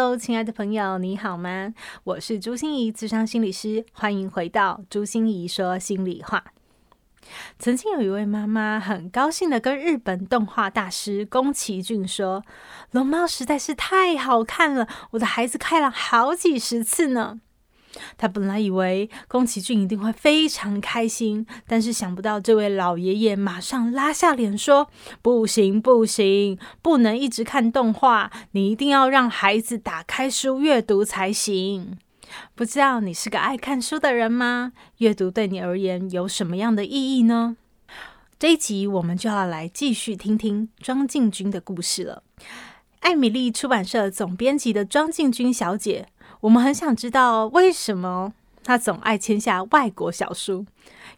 Hello，亲爱的朋友，你好吗？我是朱心怡，智商心理师，欢迎回到朱心怡说心里话。曾经有一位妈妈很高兴的跟日本动画大师宫崎骏说：“龙猫实在是太好看了，我的孩子看了好几十次呢。”他本来以为宫崎骏一定会非常开心，但是想不到这位老爷爷马上拉下脸说：“不行，不行，不能一直看动画，你一定要让孩子打开书阅读才行。”不知道你是个爱看书的人吗？阅读对你而言有什么样的意义呢？这一集我们就要来继续听听庄敬君的故事了。艾米丽出版社总编辑的庄敬君小姐。我们很想知道为什么他总爱签下外国小书，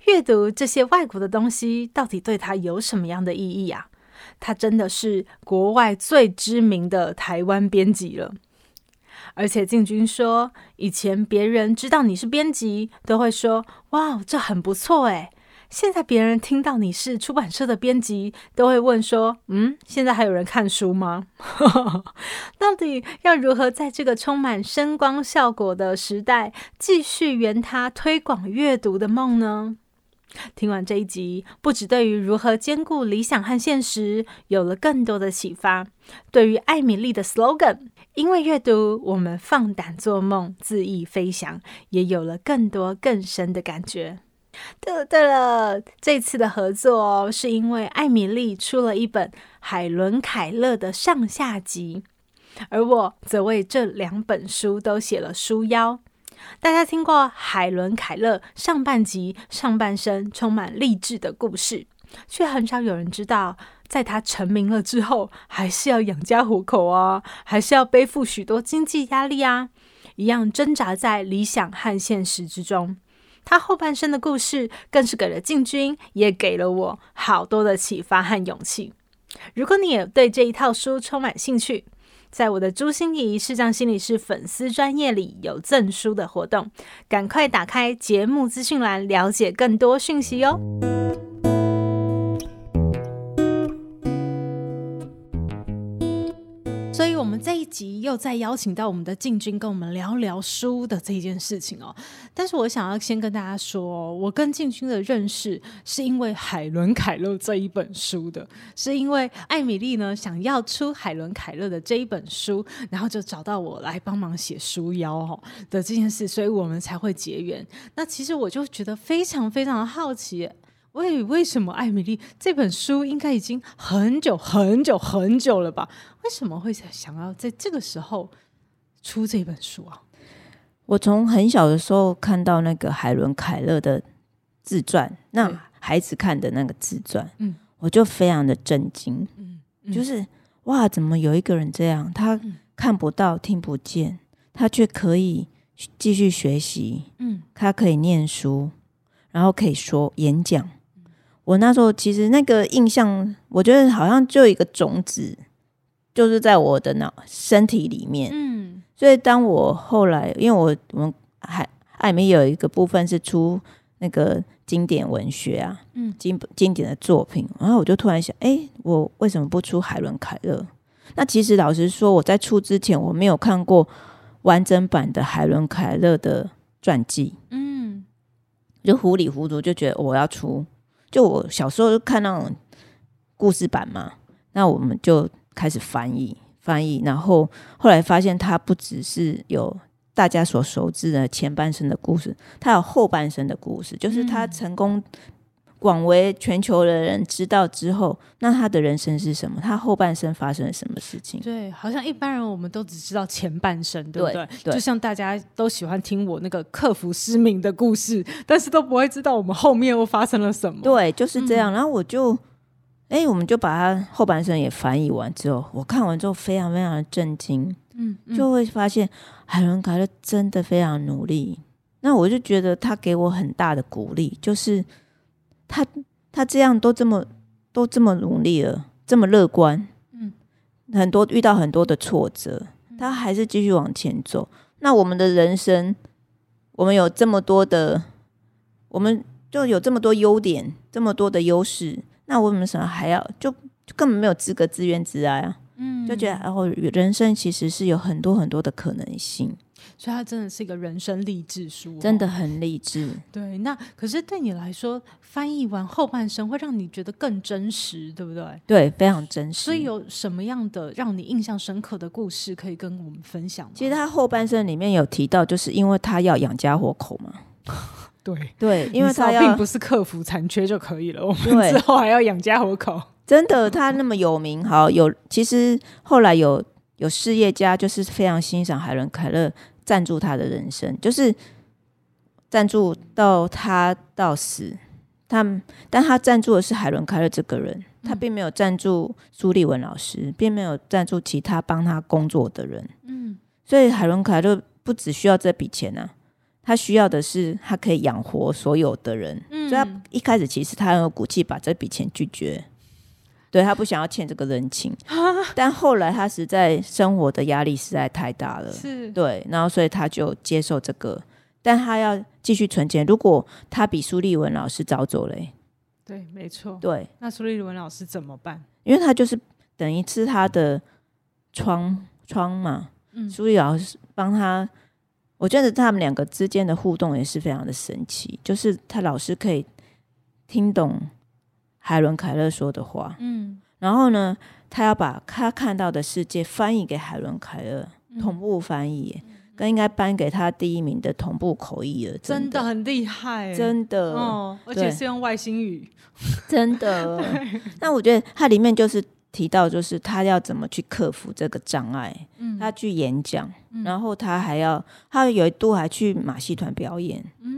阅读这些外国的东西到底对他有什么样的意义啊？他真的是国外最知名的台湾编辑了。而且敬君说，以前别人知道你是编辑，都会说：“哇，这很不错诶。”现在别人听到你是出版社的编辑，都会问说：“嗯，现在还有人看书吗？到底要如何在这个充满声光效果的时代，继续圆他推广阅读的梦呢？”听完这一集，不止对于如何兼顾理想和现实有了更多的启发，对于艾米丽的 slogan“ 因为阅读，我们放胆做梦，恣意飞翔”也有了更多更深的感觉。对了对了，这次的合作哦，是因为艾米丽出了一本海伦凯勒的上下集，而我则为这两本书都写了书腰。大家听过海伦凯勒上半集上半生充满励志的故事，却很少有人知道，在他成名了之后，还是要养家糊口啊，还是要背负许多经济压力啊，一样挣扎在理想和现实之中。他后半生的故事，更是给了进军，也给了我好多的启发和勇气。如果你也对这一套书充满兴趣，在我的朱心仪视障心理师粉丝专业里有赠书的活动，赶快打开节目资讯栏，了解更多讯息哟。所以，我们这一集又再邀请到我们的敬君跟我们聊聊书的这件事情哦。但是我想要先跟大家说，我跟敬君的认识是因为海伦凯勒这一本书的，是因为艾米丽呢想要出海伦凯勒的这一本书，然后就找到我来帮忙写书腰哦的这件事，所以我们才会结缘。那其实我就觉得非常非常的好奇。为为什么艾米丽？这本书应该已经很久很久很久了吧？为什么会想要在这个时候出这本书啊？我从很小的时候看到那个海伦凯勒的自传，那孩子看的那个自传，嗯，我就非常的震惊，嗯，嗯，就是哇，怎么有一个人这样？他看不到、听不见，他却可以继续学习，嗯，他可以念书，然后可以说演讲。我那时候其实那个印象，我觉得好像就一个种子，就是在我的脑身体里面。嗯，所以当我后来，因为我我们还艾米有一个部分是出那个经典文学啊，嗯，经经典的作品，然后我就突然想，哎，我为什么不出海伦凯勒？那其实老实说，我在出之前我没有看过完整版的海伦凯勒的传记，嗯，就糊里糊涂就觉得我要出。就我小时候就看那种故事版嘛，那我们就开始翻译翻译，然后后来发现它不只是有大家所熟知的前半生的故事，它有后半生的故事，就是他成功广为全球的人知道之后，那他的人生是什么？他后半生发生了什么事情？对，好像一般人我们都只知道前半生，对不对？就像大家都喜欢听我那个克服失明的故事，但是都不会知道我们后面又发生了什么。对，就是这样。嗯、然后我就，哎，我们就把他后半生也翻译完之后，我看完之后非常非常的震惊。嗯，嗯，就会发现海伦凯勒真的非常努力，那我就觉得他给我很大的鼓励，就是他他这样都这么都这么努力了，这么乐观，嗯，很多遇到很多的挫折，他还是继续往前走。那我们的人生，我们有这么多的，我们就有这么多优点，这么多的优势，那我们什么还要就，就根本没有资格自怨自艾啊？嗯，就觉得然后人生其实是有很多很多的可能性。所以它真的是一个人生励志书，哦，真的很励志。对，那可是对你来说，翻译完后半生会让你觉得更真实，对不对？对，非常真实。所以有什么样的让你印象深刻的故事可以跟我们分享？其实他后半生里面有提到，就是因为他要养家活口嘛。对对，因为他并不是克服残缺就可以了，我们之后还要养家活口。真的，他那么有名，好有，其实后来有有事业家就是非常欣赏海伦凯勒。赞助他的人生，就是赞助到他到死。他，但他赞助的是海伦凯勒这个人，他并没有赞助苏立文老师，并没有赞助其他帮他工作的人。嗯，所以海伦凯勒不只需要这笔钱啊，他需要的是他可以养活所有的人。嗯，所以他一开始其实他很有骨气把这笔钱拒绝。对，他不想要欠这个人情，但后来他实在生活的压力实在太大了，是对，然后所以他就接受这个，但他要继续存钱。如果他比苏立文老师早走了，对，没错，对，那苏立文老师怎么办？因为他就是等于是他的窗窗嘛，嗯，苏丽老师帮他，我觉得他们两个之间的互动也是非常的神奇，就是他老师可以听懂。海伦凯勒说的话，嗯，然后呢，他要把他看到的世界翻译给海伦凯勒，嗯、同步翻译，更、嗯、应该颁给他第一名的同步口译了，真的，很厉害，真的，哦，而且是用外星语，真的。那我觉得他里面就是提到，就是他要怎么去克服这个障碍，嗯，他去演讲，嗯、然后他还要，他有一度还去马戏团表演，嗯，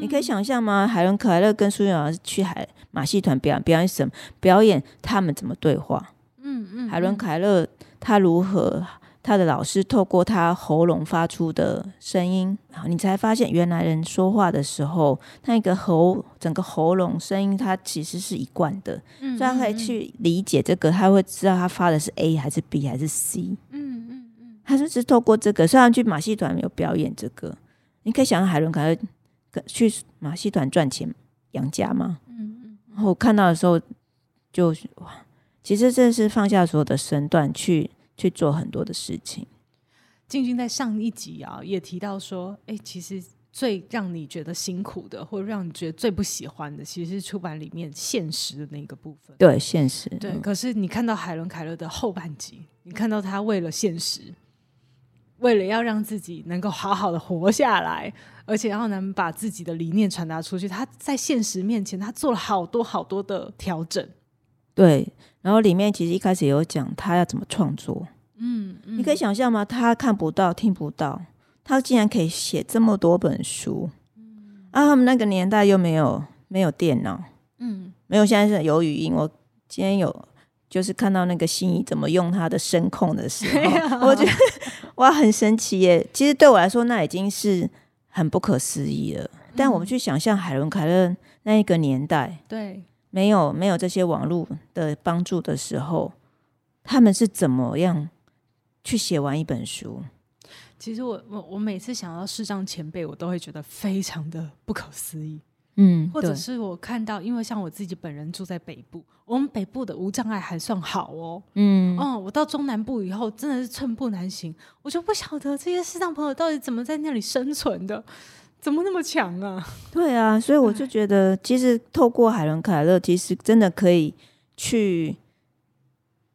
你可以想象吗？海伦凯勒跟苏玉老师去海。马戏团表演表演什么？表演他们怎么对话？嗯嗯。海伦凯勒他如何？他的老师透过他喉咙发出的声音，然后你才发现原来人说话的时候，那个喉整个喉咙声音，它其实是一贯的。嗯，所以他可以去理解这个，他会知道他发的是 A 还是 B 还是 C。嗯嗯嗯。他就是透过这个，虽然去马戏团没有表演这个，你可以想象海伦凯勒去马戏团赚钱养家嘛。嗯嗯。然后看到的时候就哇，其实这是放下所有的身段去去做很多的事情。静君在上一集啊也提到说，哎，其实最让你觉得辛苦的，或者让你觉得最不喜欢的，其实是出版里面现实的那个部分。对，现实。对，嗯、可是你看到海伦凯勒的后半集，你看到他为了现实，为了要让自己能够好好的活下来。而且要能把自己的理念传达出去，他在现实面前，他做了好多好多的调整。对，然后里面其实一开始有讲他要怎么创作。嗯，嗯，你可以想象吗？他看不到、听不到，他竟然可以写这么多本书。嗯，啊，他们那个年代又没有没有电脑，嗯，没有现在是有语音。我今天有就是看到那个心仪怎么用他的声控的时候，我觉得哇，很神奇耶。其实对我来说，那已经是。很不可思议了，但我们去想象海伦凯勒那一个年代，对，没有没有这些网络的帮助的时候，他们是怎么样去写完一本书？其实我我我每次想到视障前辈，我都会觉得非常的不可思议。嗯，或者是我看到，因为像我自己本人住在北部，我们北部的无障碍还算好哦。嗯，哦，我到中南部以后真的是寸步难行，我就不晓得这些视障朋友到底怎么在那里生存的，怎么那么强啊？对啊，所以我就觉得，其实透过海伦凯勒，其实真的可以去，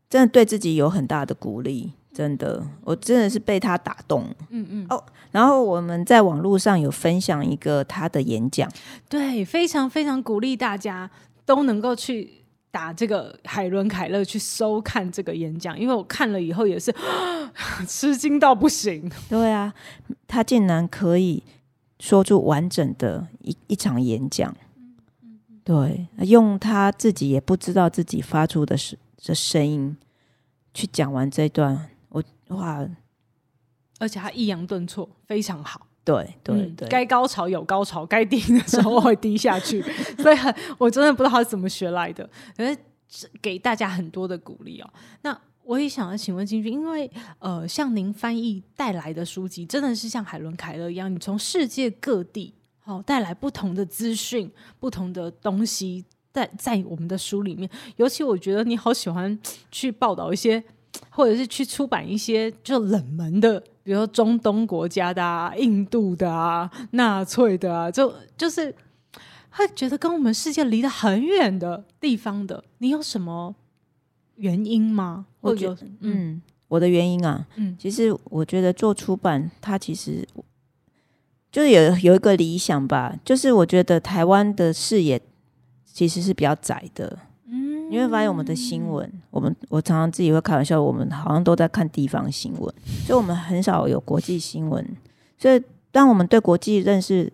真的对自己有很大的鼓励。真的，我真的是被他打动。嗯嗯。哦，然后我们在网络上有分享一个他的演讲，对，非常非常鼓励大家都能够去打这个海伦凯勒去收看这个演讲，因为我看了以后也是 吃惊到不行。对啊，他竟然可以说出完整的一一场演讲。对，用他自己也不知道自己发出的声的声音去讲完这段。哇！而且他抑扬顿挫非常好，对对对，该、嗯、高潮有高潮，该低的时候会低下去，所以很我真的不知道他是怎么学来的，可是给大家很多的鼓励哦。那我也想要请问金君，因为呃，像您翻译带来的书籍，真的是像海伦凯勒一样，你从世界各地好、哦、带来不同的资讯、不同的东西。在在我们的书里面，尤其我觉得你好喜欢去报道一些，或者是去出版一些就冷门的，比如说中东国家的啊、印度的啊、纳粹的啊，就就是会觉得跟我们世界离得很远的地方的，你有什么原因吗？我觉得，嗯，嗯，我的原因啊，嗯，其实我觉得做出版，它其实就是有有一个理想吧，就是我觉得台湾的视野。其实是比较窄的，嗯，你会发现我们的新闻，我们我常常自己会开玩笑，我们好像都在看地方新闻，所以我们很少有国际新闻。所以当我们对国际认识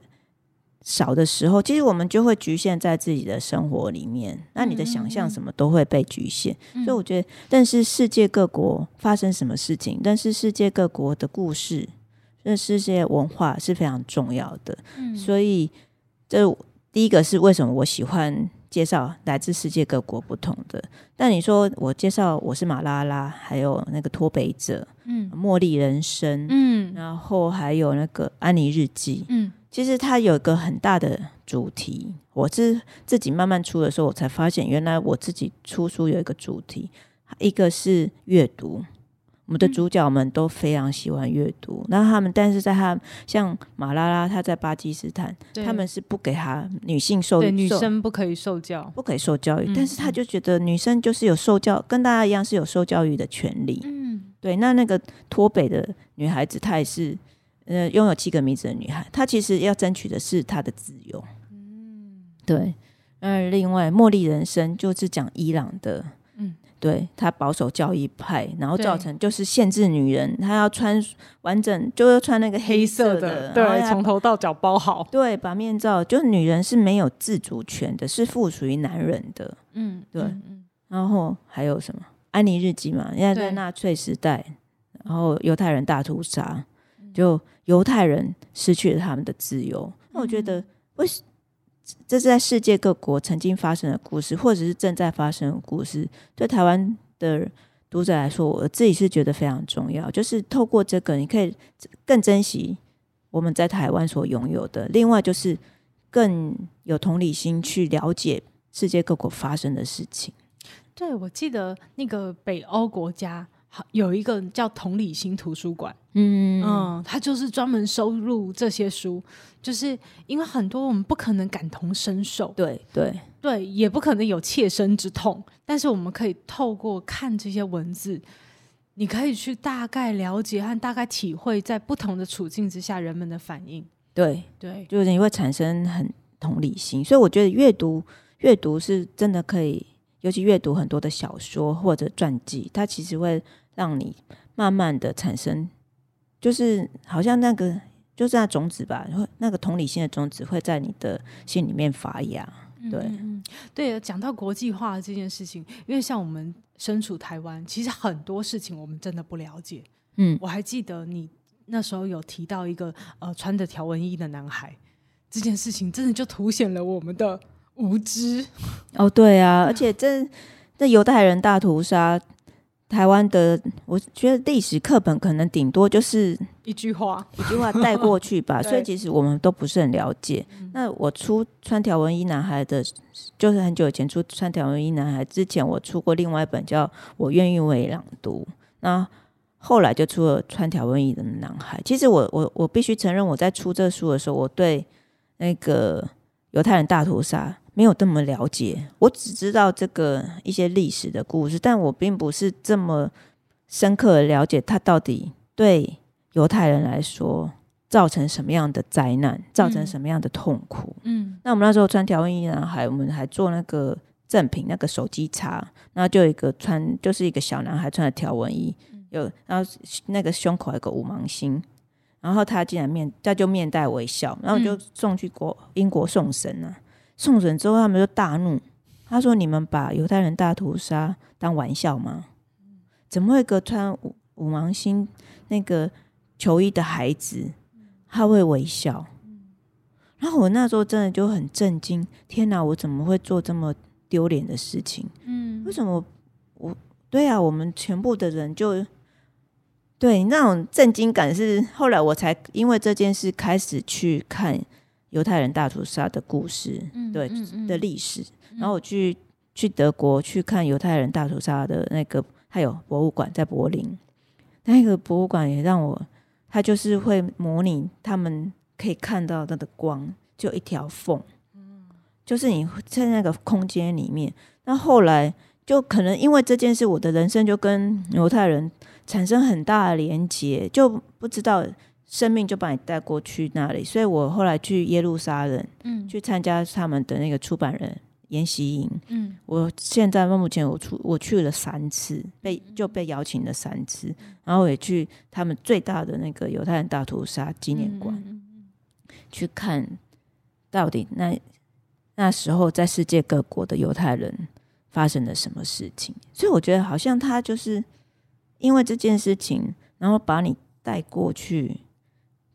少的时候，其实我们就会局限在自己的生活里面，那你的想象什么都会被局限。所以我觉得但是世界各国发生什么事情，但是世界各国的故事，认识世界文化是非常重要的。所以这。第一个是为什么我喜欢介绍来自世界各国不同的？但你说我介绍我是马拉拉，还有那个脱北者，嗯，茉莉人生，嗯，然后还有那个安妮日记，嗯，其实它有一个很大的主题。我是自己慢慢出的时候，我才发现原来我自己出书有一个主题，一个是阅读。我们的主角们都非常喜欢阅读，那、嗯、他们，但是在他像马拉拉，他在巴基斯坦，他们是不给他女性受，女生不可以受教，不可以受教育，嗯、但是他就觉得女生就是有受教，跟大家一样是有受教育的权利。嗯，对。那那个脱北的女孩子，她也是呃拥有七个名字的女孩，她其实要争取的是她的自由。嗯，对。那另外，茉莉人生就是讲伊朗的。对，他保守教义派，然后造成就是限制女人，她要穿完整，就要穿那个黑色的，色的对，从头到脚包好。对，把面罩，就是女人是没有自主权的，是附属于男人的。嗯，对。嗯、然后还有什么？安妮日记嘛，因为在纳粹时代，然后犹太人大屠杀，就犹太人失去了他们的自由。那、嗯、我觉得为什这是在世界各国曾经发生的故事，或者是正在发生的故事。对台湾的读者来说，我自己是觉得非常重要。就是透过这个，你可以更珍惜我们在台湾所拥有的。另外，就是更有同理心去了解世界各国发生的事情。对，我记得那个北欧国家。有一个叫同理心图书馆，嗯。嗯，它就是专门收录这些书，就是因为很多我们不可能感同身受，对对。对，也不可能有切身之痛，但是我们可以透过看这些文字，你可以去大概了解和大概体会在不同的处境之下人们的反应，对。对，就是你会产生很同理心，所以我觉得阅读阅读是真的可以，尤其阅读很多的小说或者传记，它其实会。让你慢慢的产生，就是好像那个就是那种子吧，那个同理心的种子会在你的心里面发芽。对，嗯、对，讲到国际化这件事情，因为像我们身处台湾，其实很多事情我们真的不了解。嗯，我还记得你那时候有提到一个呃穿着条纹衣的男孩，这件事情真的就凸显了我们的无知。哦，对啊，而且这这犹太人大屠杀。台湾的，我觉得历史课本可能顶多就是一句话，一句话带过去吧。所以其实我们都不是很了解。那我出穿条纹衣男孩的，就是很久以前出穿条纹衣男孩之前，我出过另外一本叫《我愿意为朗读》。那后来就出了穿条纹衣的男孩。其实我我我必须承认，我在出这书的时候，我对那个犹太人大屠杀。没有这么了解，我只知道这个一些历史的故事，但我并不是这么深刻的了解它到底对犹太人来说造成什么样的灾难，造成什么样的痛苦。嗯，那我们那时候穿条纹衣男孩，我们还做那个赠品，那个手机插，然后就有一个穿，就是一个小男孩穿的条纹衣，有然后那个胸口有个五芒星，然后他竟然面他就面带微笑，然后就送去国英国送神了。送审之后，他们就大怒。他说：“你们把犹太人大屠杀当玩笑吗？怎么会一个穿五五芒星那个球衣的孩子，他会微笑。然后我那时候真的就很震惊，天哪，我怎么会做这么丢脸的事情？嗯，为什么，我对啊，我们全部的人就对那种震惊感是后来我才因为这件事开始去看犹太人大屠杀的故事，嗯、对、嗯嗯、的历史。然后我去去德国去看犹太人大屠杀的那个，还有博物馆在柏林，那个博物馆也让我，他就是会模拟他们。可以看到那个光，就一条缝，就是你在那个空间里面。那后来就可能因为这件事，我的人生就跟犹太人产生很大的连结，就不知道生命就把你带过去那里。所以我后来去耶路撒冷，嗯，去参加他们的那个出版人研习营，嗯，我现在目前我出我去了三次，被就被邀请了三次，然后我也去他们最大的那个犹太人大屠杀纪念馆。嗯。去看到底那那时候在世界各国的犹太人发生了什么事情，所以我觉得好像他就是因为这件事情，然后把你带过去，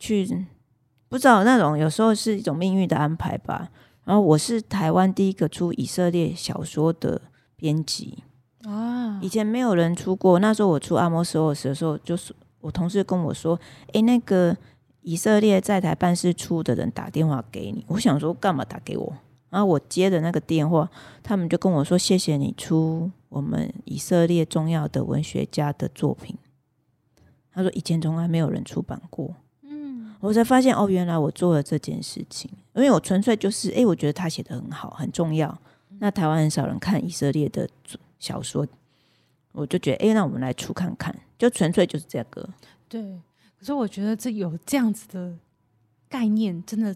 去不知道那种有时候是一种命运的安排吧。然后我是台湾第一个出以色列小说的编辑啊，以前没有人出过。那时候我出阿摩斯的时候，就是我同事跟我说：“诶，那个。”以色列在台办事处的人打电话给你，我想说干嘛打给我？然后我接的那个电话，他们就跟我说：“谢谢你出我们以色列重要的文学家的作品。”他说：“以前从来没有人出版过。”嗯，我才发现哦，原来我做了这件事情，因为我纯粹就是哎，我觉得他写的很好，很重要。那台湾很少人看以色列的小说，我就觉得哎，那我们来出看看，就纯粹就是这个。对。可是我觉得这有这样子的概念，真的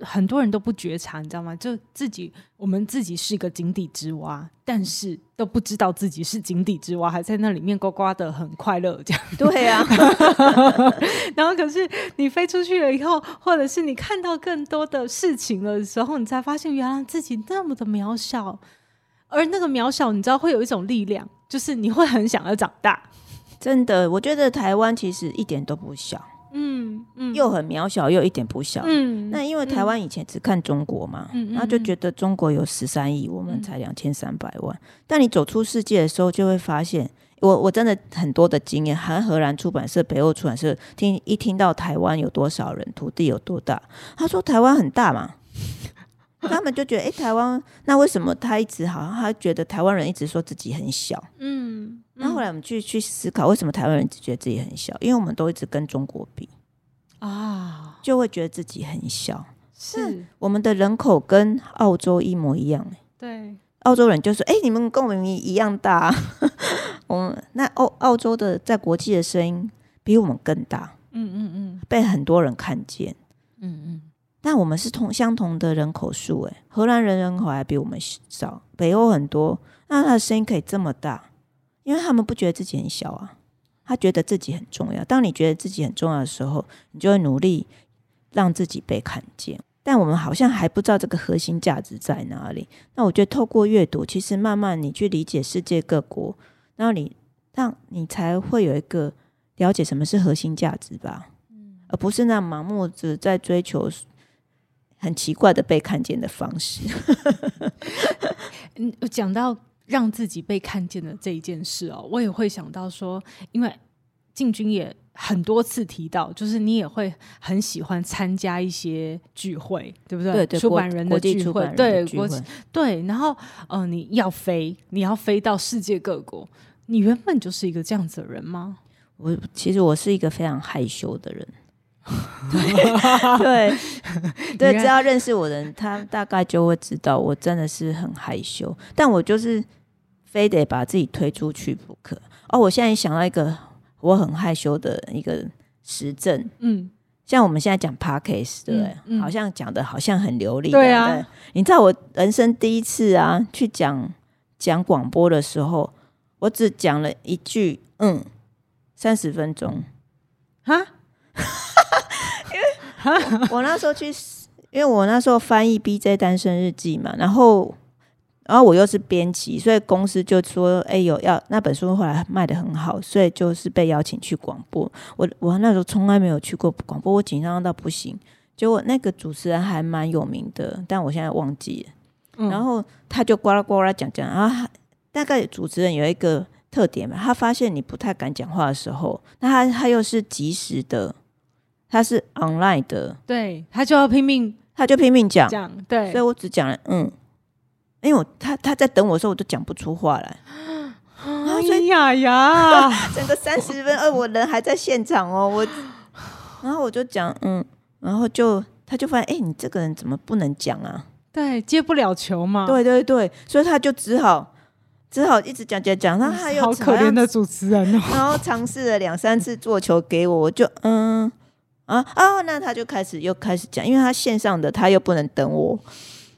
很多人都不觉察，你知道吗？就自己，我们自己是一个井底之蛙，但是都不知道自己是井底之蛙，还在那里面呱呱的很快乐，这样。对呀、啊。然后可是你飞出去了以后，或者是你看到更多的事情的时候，你才发现原来自己那么的渺小，而那个渺小，你知道会有一种力量，就是你会很想要长大。真的，我觉得台湾其实一点都不小，嗯嗯，又很渺小，又一点不小，嗯。那因为台湾以前只看中国嘛，嗯，然后就觉得中国有十三亿，我们才两千三百万。但你走出世界的时候，就会发现，我我真的很多的经验，韩荷兰出版社、北欧出版社听一听到台湾有多少人，土地有多大，他说台湾很大嘛。他们就觉得，哎、欸，台湾那为什么他一直好像他觉得台湾人一直说自己很小，嗯，那后后来我们去去思考，为什么台湾人只觉得自己很小？因为我们都一直跟中国比啊，就会觉得自己很小。是。我们的人口跟澳洲一模一样，对，澳洲人就说，哎、欸，你们跟我们一样大，我们那澳澳洲的在国际的声音比我们更大，嗯嗯嗯，被很多人看见，嗯嗯。但我们是同相同的人口数，诶，荷兰人人口还比我们少，北欧很多，那他的声音可以这么大，因为他们不觉得自己很小啊，他觉得自己很重要。当你觉得自己很重要的时候，你就会努力让自己被看见。但我们好像还不知道这个核心价值在哪里。那我觉得透过阅读，其实慢慢你去理解世界各国，然后你让你才会有一个了解什么是核心价值吧，而不是那盲目只在追求。很奇怪的被看见的方式。嗯，讲到让自己被看见的这一件事哦，我也会想到说，因为进军也很多次提到，就是你也会很喜欢参加一些聚会，对不对？对，对出版人的聚会，对，国对。然后，呃，你要飞，你要飞到世界各国。你原本就是一个这样子的人吗？我其实我是一个非常害羞的人。对 对对，只要认识我的人，他大概就会知道我真的是很害羞，但我就是非得把自己推出去不可。哦，我现在想到一个我很害羞的一个实证，嗯，像我们现在讲 Podcast，对不对？嗯嗯、好像讲的好像很流利，对啊对。你知道我人生第一次啊，去讲讲广播的时候，我只讲了一句，嗯，三十分钟，哈。我，我那时候去，因为我那时候翻译《BJ 单身日记》嘛，然后然后我又是编辑，所以公司就说：“哎，有要那本书后来卖的很好，所以就是被邀请去广播。我我那时候从来没有去过广播，我紧张到不行。结果那个主持人还蛮有名的，但我现在忘记了。嗯、然后他就呱啦呱啦讲讲，然后大概主持人有一个特点嘛，他发现你不太敢讲话的时候，那他他又是及时的，他是 online 的，对，他就要拼命，他就拼命讲讲，对，所以我只讲了嗯。因为我他他在等我的时候，我都讲不出话来。哎呀呀！整个三十分，呃，我人还在现场哦，我，然后我就讲嗯，然后就他就发现，哎，你这个人怎么不能讲啊？对，接不了球嘛。对对对，所以他就只好只好一直讲讲讲，然后他又好可怜的主持人哦。然后尝试了两三次做球给我，我就嗯啊啊，那他就开始又开始讲，因为他线上的他又不能等我，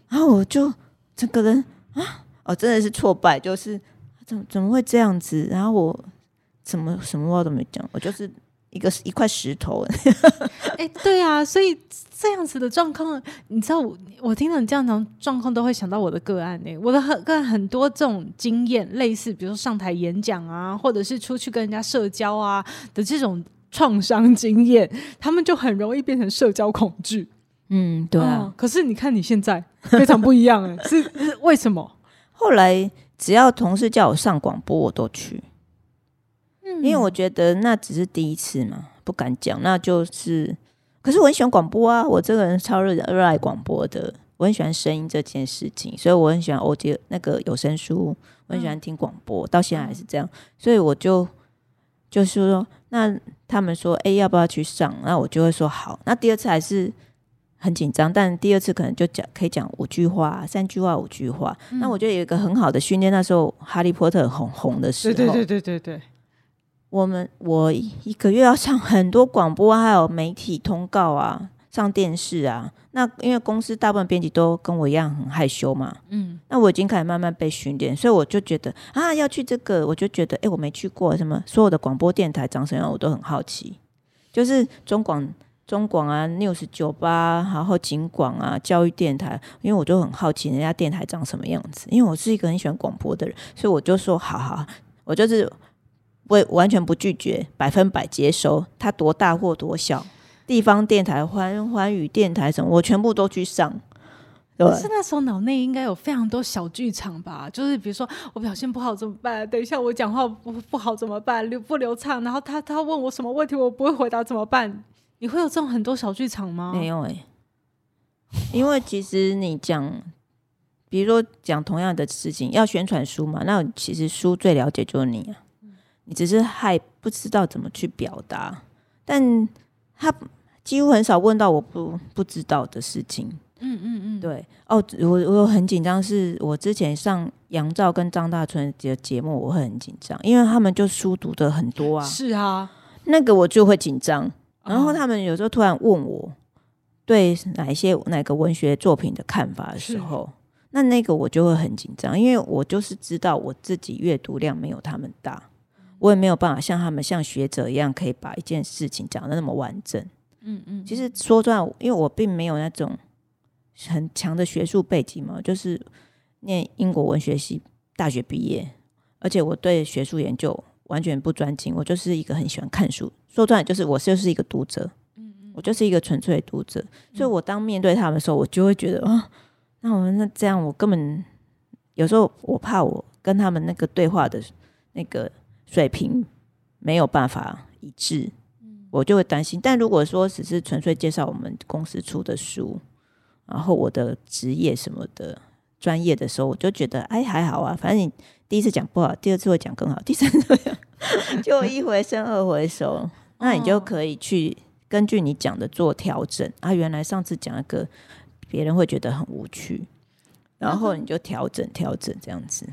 然后我就。整个人啊，哦，真的是挫败，就是怎么怎么会这样子？然后我什么什么话都没讲，我就是一个一块石头。哎、对啊，所以这样子的状况，你知道我，我听到你这样的状况，都会想到我的个案呢。我的很个案很多这种经验，类似比如说上台演讲啊，或者是出去跟人家社交啊的这种创伤经验，他们就很容易变成社交恐惧。嗯，对啊、哦。可是你看你现在非常不一样 哎，是是为什么？后来只要同事叫我上广播，我都去。嗯，因为我觉得那只是第一次嘛，不敢讲。那就是，可是我很喜欢广播啊，我这个人超热热爱广播的，我很喜欢声音这件事情，所以我很喜欢 audio 那个有声书，我很喜欢听广播，嗯、到现在还是这样。所以我就就是说，那他们说，哎，要不要去上？那我就会说好。那第二次还是。很紧张，但第二次可能就讲可以讲五句话、三句话、五句话。嗯、那我觉得有一个很好的训练，那时候《哈利波特》很红的时候，对对对对对对。我们我一个月要上很多广播，还有媒体通告啊，上电视啊。那因为公司大部分编辑都跟我一样很害羞嘛，嗯，那我已经开始慢慢被训练，所以我就觉得啊，要去这个，我就觉得哎，我没去过什么，所有的广播电台长什么样，我都很好奇，就是中广。中广啊，News 九八，然后警广啊，教育电台，因为我就很好奇人家电台长什么样子，因为我是一个很喜欢广播的人，所以我就说好好，我就是我完全不拒绝，百分百接收，它多大或多小，地方电台、环环宇电台什么，我全部都去上。对，可是那时候脑内应该有非常多小剧场吧？就是比如说我表现不好怎么办？等一下我讲话不不好怎么办？流不流畅？然后他他问我什么问题，我不会回答怎么办？你会有这种很多小剧场吗？没有哎、欸，因为其实你讲，比如说讲同样的事情，要宣传书嘛，那其实书最了解就是你啊，你只是还不知道怎么去表达，但他几乎很少问到我不不知道的事情。嗯嗯嗯，对哦，我我很紧张，是我之前上杨照跟张大春的节目，我会很紧张，因为他们就书读的很多啊，是啊，那个我就会紧张。然后他们有时候突然问我对哪一些哪个文学作品的看法的时候，那那个我就会很紧张，因为我就是知道我自己阅读量没有他们大，我也没有办法像他们像学者一样可以把一件事情讲的那么完整。嗯嗯，其实说真的，因为我并没有那种很强的学术背景嘛，就是念英国文学系大学毕业，而且我对学术研究完全不专精，我就是一个很喜欢看书。说出来就是我就是一个读者，嗯嗯，我就是一个纯粹的读者，所以我当面对他们的时候，我就会觉得啊，那我那这样，我根本有时候我怕我跟他们那个对话的那个水平没有办法一致，我就会担心。但如果说只是纯粹介绍我们公司出的书，然后我的职业什么的专业的时候，我就觉得哎还好啊，反正你第一次讲不好，第二次会讲更好，第三次会。就一回生二回熟，那你就可以去根据你讲的做调整啊。原来上次讲一个别人会觉得很无趣，然后你就调整调整这样子。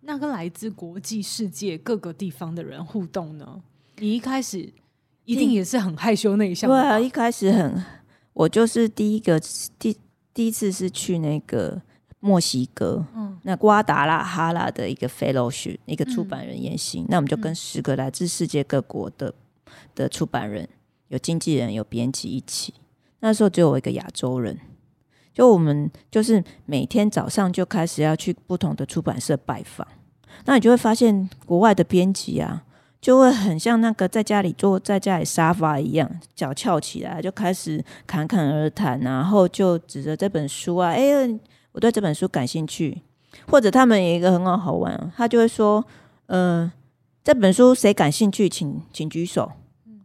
那跟来自国际世界各个地方的人互动呢？你一开始一定也是很害羞那一项。对啊，一开始很，我就是第一个第第一次是去那个。墨西哥，嗯，那瓜达拉哈拉的一个 fellowship，一个出版人研习，嗯、那我们就跟十个来自世界各国的的出版人，有经纪人，有编辑一起。那时候只有我一个亚洲人，就我们就是每天早上就开始要去不同的出版社拜访，那你就会发现国外的编辑啊，就会很像那个在家里坐在家里沙发一样，脚翘起来就开始侃侃而谈，然后就指着这本书啊，哎，我对这本书感兴趣，或者他们有一个很好好玩，他就会说，嗯、呃，这本书谁感兴趣，请请举手，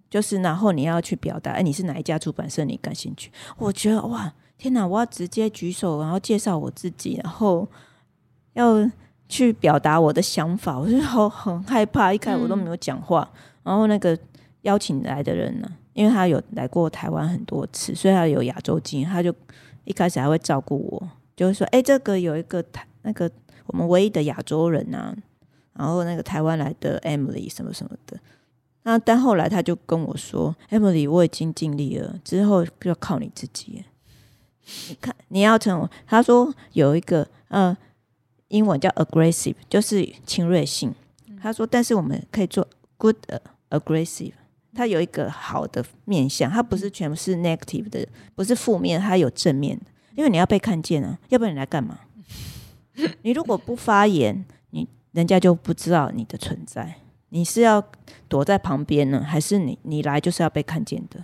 就是然后你要去表达，哎，你是哪一家出版社，你感兴趣？我觉得哇。天哪！我要直接举手，然后介绍我自己，然后要去表达我的想法。我就好很害怕，一开始我都没有讲话。嗯、然后那个邀请来的人呢，因为他有来过台湾很多次，所以他有亚洲经验，他就一开始还会照顾我，就会说：“哎，这个有一个台那个我们唯一的亚洲人啊，然后那个台湾来的 Emily 什么什么的。”那但后来他就跟我说：“Emily，我已经尽力了，之后就靠你自己。”你看，你要成，他说有一个呃，英文叫 aggressive，就是侵略性。他说，但是我们可以做 good aggressive，它有一个好的面向，它不是全部是 negative 的，不是负面，它有正面的。因为你要被看见啊，要不然你来干嘛？你如果不发言，你人家就不知道你的存在。你是要躲在旁边呢，还是你你来就是要被看见的？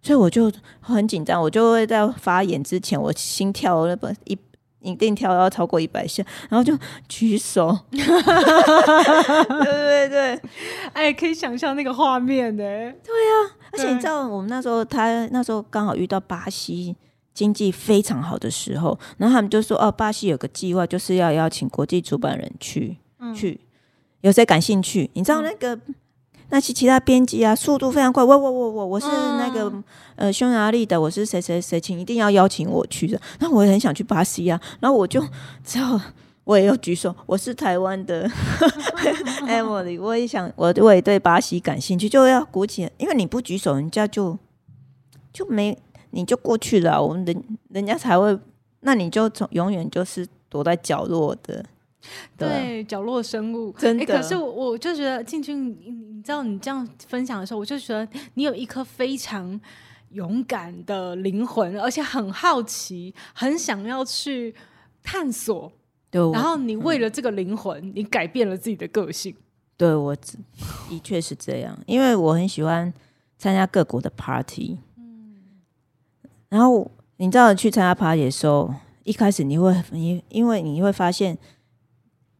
所以我就很紧张，我就会在发言之前，我心跳那不一一定跳要超过一百下，然后就举手。对对对，哎，可以想象那个画面呢。对啊，而且你知道，我们那时候他那时候刚好遇到巴西经济非常好的时候，然后他们就说：“哦，巴西有个计划，就是要邀请国际出版人去、嗯、去，有谁感兴趣？你知道那个？”嗯那其其他编辑啊，速度非常快。我我我我我是那个、嗯、呃匈牙利的，我是谁谁谁，请一定要邀请我去的。那我也很想去巴西啊。然后我就只好我也要举手，我是台湾的 Emily，我也想我我也对巴西感兴趣，就要鼓起，因为你不举手，人家就就没你就过去了，我们人人家才会，那你就从永远就是躲在角落的。对，角落生物真的。可是我我就觉得进去，你你知道，你这样分享的时候，我就觉得你有一颗非常勇敢的灵魂，而且很好奇，很想要去探索。对，然后你为了这个灵魂，嗯、你改变了自己的个性。对，我的确是这样，因为我很喜欢参加各国的 party。嗯，然后你知道，去参加 party 的时候，一开始你会你因为你会发现。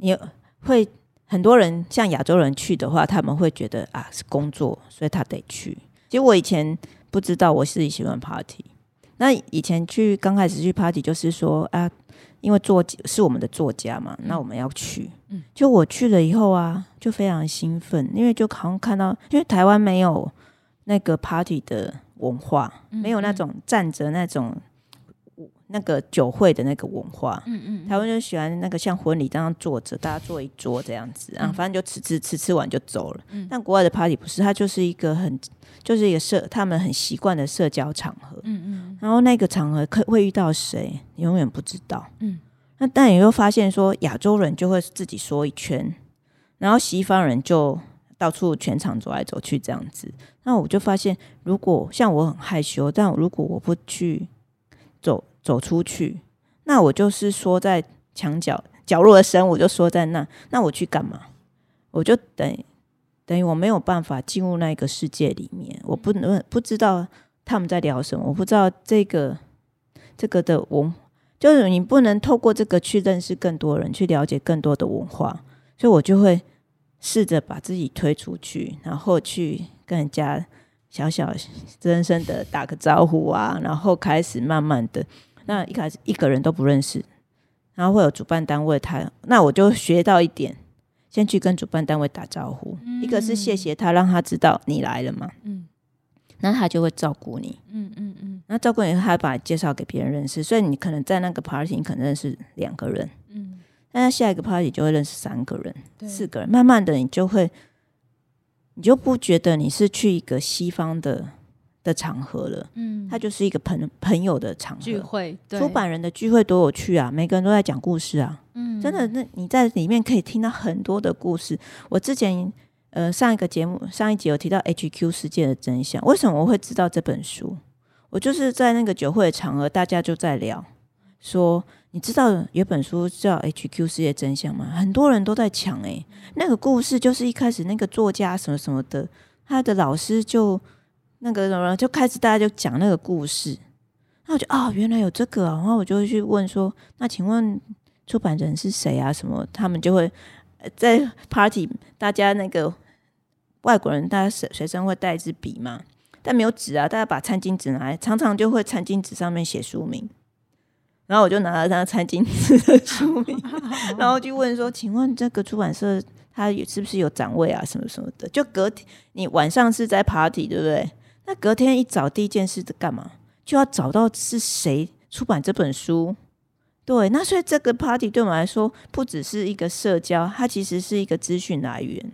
你会很多人像亚洲人去的话，他们会觉得啊是工作，所以他得去。其实我以前不知道我自己喜欢 party，那以前去刚开始去 party 就是说啊，因为作是我们的作家嘛，那我们要去。嗯，就我去了以后啊，就非常兴奋，因为就好像看到，因为台湾没有那个 party 的文化，没有那种站着那种。那个酒会的那个文化，嗯嗯，台湾就喜欢那个像婚礼这样坐着，大家坐一桌这样子，然后反正就吃吃吃吃完就走了。嗯，但国外的 party 不是，它就是一个很，就是一个社，他们很习惯的社交场合。嗯嗯，然后那个场合可会遇到谁，你永远不知道。嗯，那但你又发现说，亚洲人就会自己说一圈，然后西方人就到处全场走来走去这样子。那我就发现，如果像我很害羞，但如果我不去走。走出去，那我就是缩在墙角角落的声，我就缩在那，那我去干嘛？我就等等于我没有办法进入那个世界里面，我不能不知道他们在聊什么，我不知道这个这个的文，就是你不能透过这个去认识更多人，去了解更多的文化，所以我就会试着把自己推出去，然后去跟人家小小真声的打个招呼啊，然后开始慢慢的。那一开始一个人都不认识，然后会有主办单位他，那我就学到一点，先去跟主办单位打招呼，嗯、一个是谢谢他，让他知道你来了嘛，嗯，那他就会照顾你，嗯嗯嗯，那照顾你，他把你介绍给别人认识，所以你可能在那个 party 你可能认识两个人，嗯，那下一个 party 就会认识三个人、四个人，慢慢的你就会，你就不觉得你是去一个西方的。的场合了，嗯，它就是一个朋朋友的场合聚会，出版人的聚会多有趣啊！每个人都在讲故事啊，嗯，真的，那你在里面可以听到很多的故事。我之前呃上一个节目上一集有提到 HQ 世界的真相，为什么我会知道这本书？我就是在那个酒会的场合，大家就在聊，说，你知道有本书叫《HQ 世界真相》吗？很多人都在抢诶、欸，那个故事就是一开始那个作家什么什么的，他的老师就那个什么就开始大家就讲那个故事，那我就哦，原来有这个、啊，然后我就会去问说，那请问出版人是谁啊？什么？他们就会在 party，大家那个外国人，大家随随身会带一支笔嘛，但没有纸啊，大家把餐巾纸拿来，常常就会餐巾纸上面写书名。然后我就拿了张餐巾纸的书名，然后就问说：“请问这个出版社他是不是有展位啊？什么什么的？”就隔天你晚上是在 party 对不对？那隔天一早第一件事在干嘛？就要找到是谁出版这本书。对，那所以这个 party 对我们来说不只是一个社交，它其实是一个资讯来源。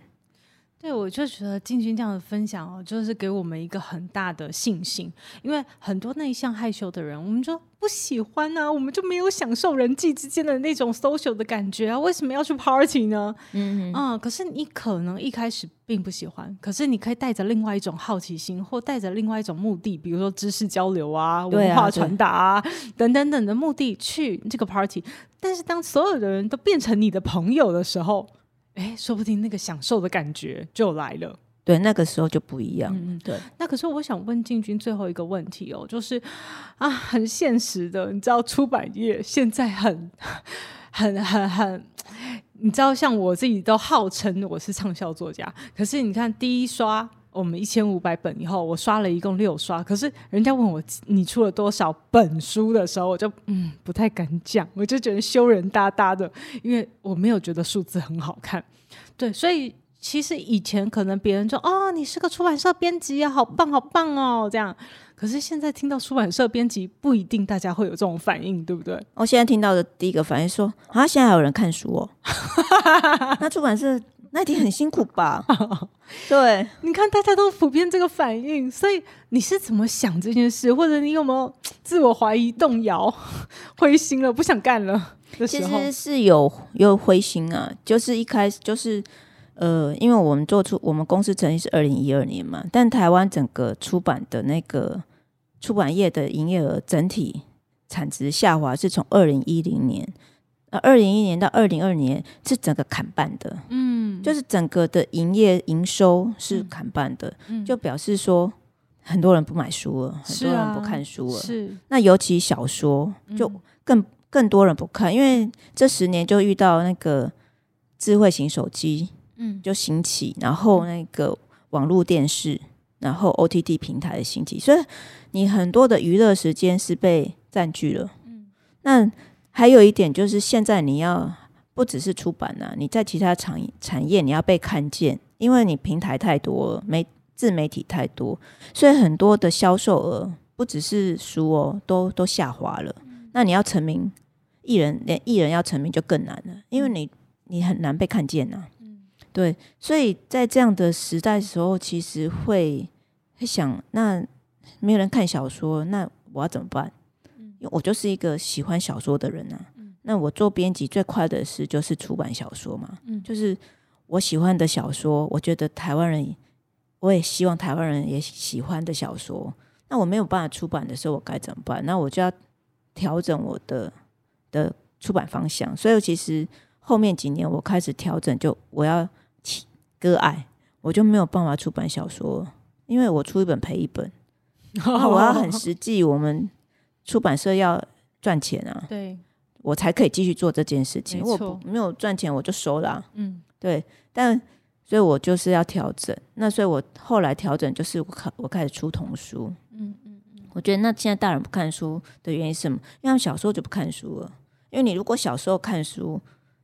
对，我就觉得进军这样的分享哦，就是给我们一个很大的信心，因为很多内向害羞的人，我们就不喜欢啊，我们就没有享受人际之间的那种 social 的感觉啊，为什么要去 party 呢？嗯嗯，可是你可能一开始并不喜欢，可是你可以带着另外一种好奇心，或带着另外一种目的，比如说知识交流啊、文化传达啊等等等的目的去这个 party，但是当所有的人都变成你的朋友的时候。哎，说不定那个享受的感觉就来了。对，那个时候就不一样。嗯，对。那可是我想问进军最后一个问题哦，就是啊，很现实的，你知道出版业现在很、很、很、很，你知道，像我自己都号称我是畅销作家，可是你看第一刷。我们一千五百本以后，我刷了一共六刷。可是人家问我你出了多少本书的时候，我就嗯不太敢讲，我就觉得羞人哒哒的，因为我没有觉得数字很好看。对，所以其实以前可能别人说哦，你是个出版社编辑啊，好棒好棒哦这样。可是现在听到出版社编辑，不一定大家会有这种反应，对不对？我现在听到的第一个反应说啊，现在还有人看书哦，那出版社。那一定很辛苦吧？对，你看大家都普遍这个反应，所以你是怎么想这件事？或者你有没有自我怀疑、动摇、灰心了，不想干了？其实是有有灰心啊，就是一开始就是呃，因为我们做出我们公司成立是二零一二年嘛，但台湾整个出版的那个出版业的营业额整体产值下滑，是从二零一零年。呃，二零一一年到二零二年是整个砍半的，嗯，就是整个的营业营收是砍半的，嗯，就表示说很多人不买书了，很多人不看书了，是。那尤其小说就更更多人不看，因为这十年就遇到那个智慧型手机，嗯，就兴起，然后那个网络电视，然后 OTT 平台的兴起，所以你很多的娱乐时间是被占据了，嗯，那。还有一点就是，现在你要不只是出版啊，你在其他产产业你要被看见，因为你平台太多了，媒自媒体太多，所以很多的销售额不只是书哦，都都下滑了。那你要成名，艺人连艺人要成名就更难了，因为你你很难被看见呐。对，所以在这样的时代的时候，其实会会想，那没有人看小说，那我要怎么办？因为我就是一个喜欢小说的人呐、啊，嗯、那我做编辑最快的事就是出版小说嘛，嗯、就是我喜欢的小说，我觉得台湾人，我也希望台湾人也喜欢的小说，那我没有办法出版的时候，我该怎么办？那我就要调整我的的出版方向，所以其实后面几年我开始调整，就我要割爱，我就没有办法出版小说，因为我出一本赔一本，那我要很实际，我们。出版社要赚钱啊，对，我才可以继续做这件事情。没错。我没有赚钱，我就收了啊。嗯，对。但所以，我就是要调整。那所以我后来调整，就是我开我开始出童书。嗯嗯嗯。我觉得那现在大人不看书的原因是什么？因为小时候就不看书了。因为你如果小时候看书，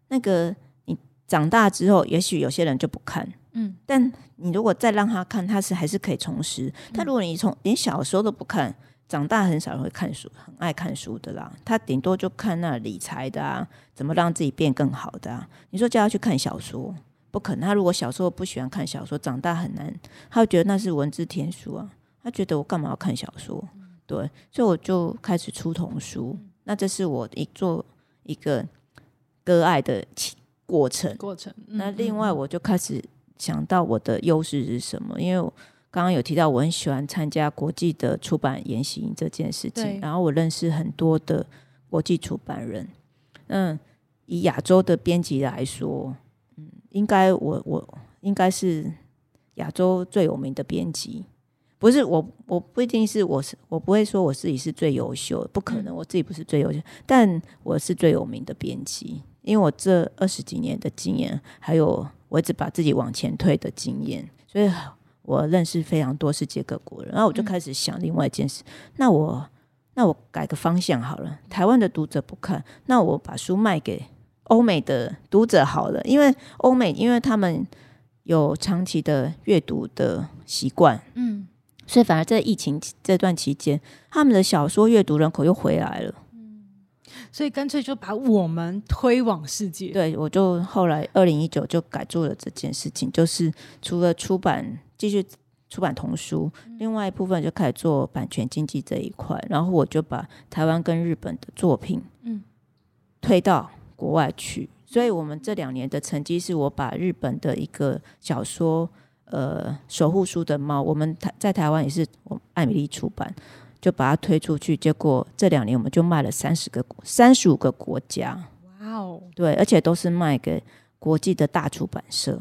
那个你长大之后，也许有些人就不看。嗯。但你如果再让他看，他是还是可以重拾。但如果你从连小时候都不看，长大很少人会看书，很爱看书的啦。他顶多就看那理财的啊，怎么让自己变更好的啊。你说叫他去看小说，不可能。他如果小时候不喜欢看小说，长大很难。他会觉得那是文字天书啊。他觉得我干嘛要看小说？对，所以我就开始出童书。那这是我一做一个割爱的过程。过程。那另外我就开始想到我的优势是什么？因为刚刚有提到，我很喜欢参加国际的出版研习这件事情，对然后我认识很多的国际出版人。嗯，以亚洲的编辑来说，嗯，应该我我应该是亚洲最有名的编辑。不是我，我不一定是我是，我不会说我自己是最优秀，不可能，我自己不是最优秀，但我是最有名的编辑，因为我这二十几年的经验，还有我一直把自己往前推的经验，所以我认识非常多世界各国人，然后我就开始想另外一件事，那我那我改个方向好了，台湾的读者不看，那我把书卖给欧美的读者好了，因为欧美因为他们有长期的阅读的习惯，嗯。所以，反而在疫情这段期间，他们的小说阅读人口又回来了。嗯，所以干脆就把我们推往世界。对，我就后来二零一九就改做了这件事情，就是除了出版继续出版童书，嗯，另外一部分就开始做版权经济这一块。然后我就把台湾跟日本的作品，嗯，推到国外去。所以我们这两年的成绩是我把日本的一个小说。呃，守护书的猫，我们台在台湾也是我艾米丽出版，就把它推出去。结果这两年我们就卖了三十个、三十五个国家。哇哦！对，而且都是卖给国际的大出版社。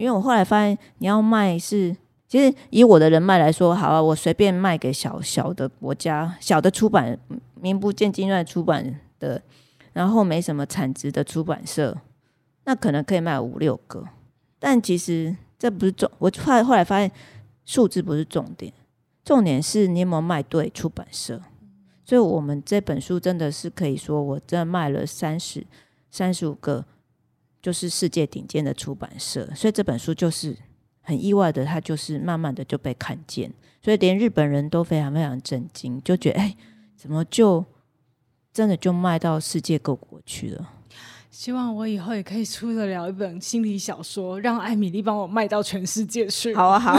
因为我后来发现，你要卖是，其实以我的人脉来说，好啊，我随便卖给小小的国家、小的出版、名不见经传出版的，然后没什么产值的出版社，那可能可以卖五六个，但其实。这不是重，我后来后来发现数字不是重点，重点是你有没有卖对出版社。所以，我们这本书真的是可以说，我真的卖了三十三十五个，就是世界顶尖的出版社。所以这本书就是很意外的，它就是慢慢的就被看见，所以连日本人都非常非常震惊，就觉得哎，怎么就真的就卖到世界各国去了？希望我以后也可以出得了一本心理小说，让艾米丽帮我卖到全世界去。好啊，好。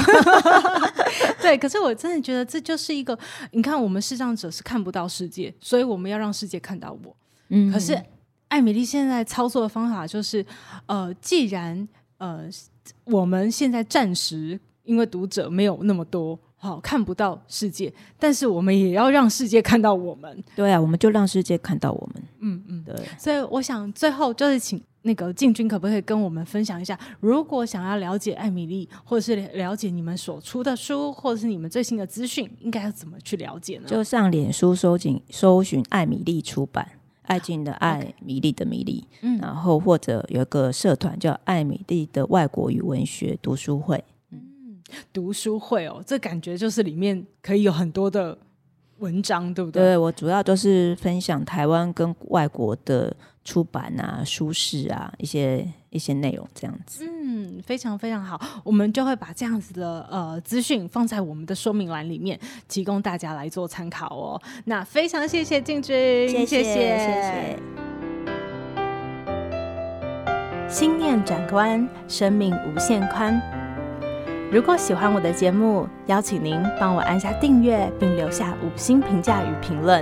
对，可是我真的觉得这就是一个，你看，我们视障者是看不到世界，所以我们要让世界看到我。嗯，可是艾米丽现在操作的方法就是，呃，既然呃，我们现在暂时因为读者没有那么多。好，看不到世界，但是我们也要让世界看到我们。对啊，我们就让世界看到我们。嗯嗯，对。所以我想最后就是请那个进军可不可以跟我们分享一下，如果想要了解艾米丽，或者是了解你们所出的书，或者是你们最新的资讯，应该要怎么去了解呢？就上脸书搜寻搜寻艾米丽出版，爱静的爱米粒的米粒。嗯，然后或者有一个社团叫爱米粒的外国语文学读书会。读书会哦，这感觉就是里面可以有很多的文章，对不对？对，我主要都是分享台湾跟外国的出版啊、书市啊一些一些内容，这样子。嗯，非常非常好，我们就会把这样子的呃资讯放在我们的说明栏里面，提供大家来做参考哦。那非常谢谢静君，谢谢心念转关，生命无限宽。如果喜欢我的节目，邀请您帮我按下订阅，并留下五星评价与评论。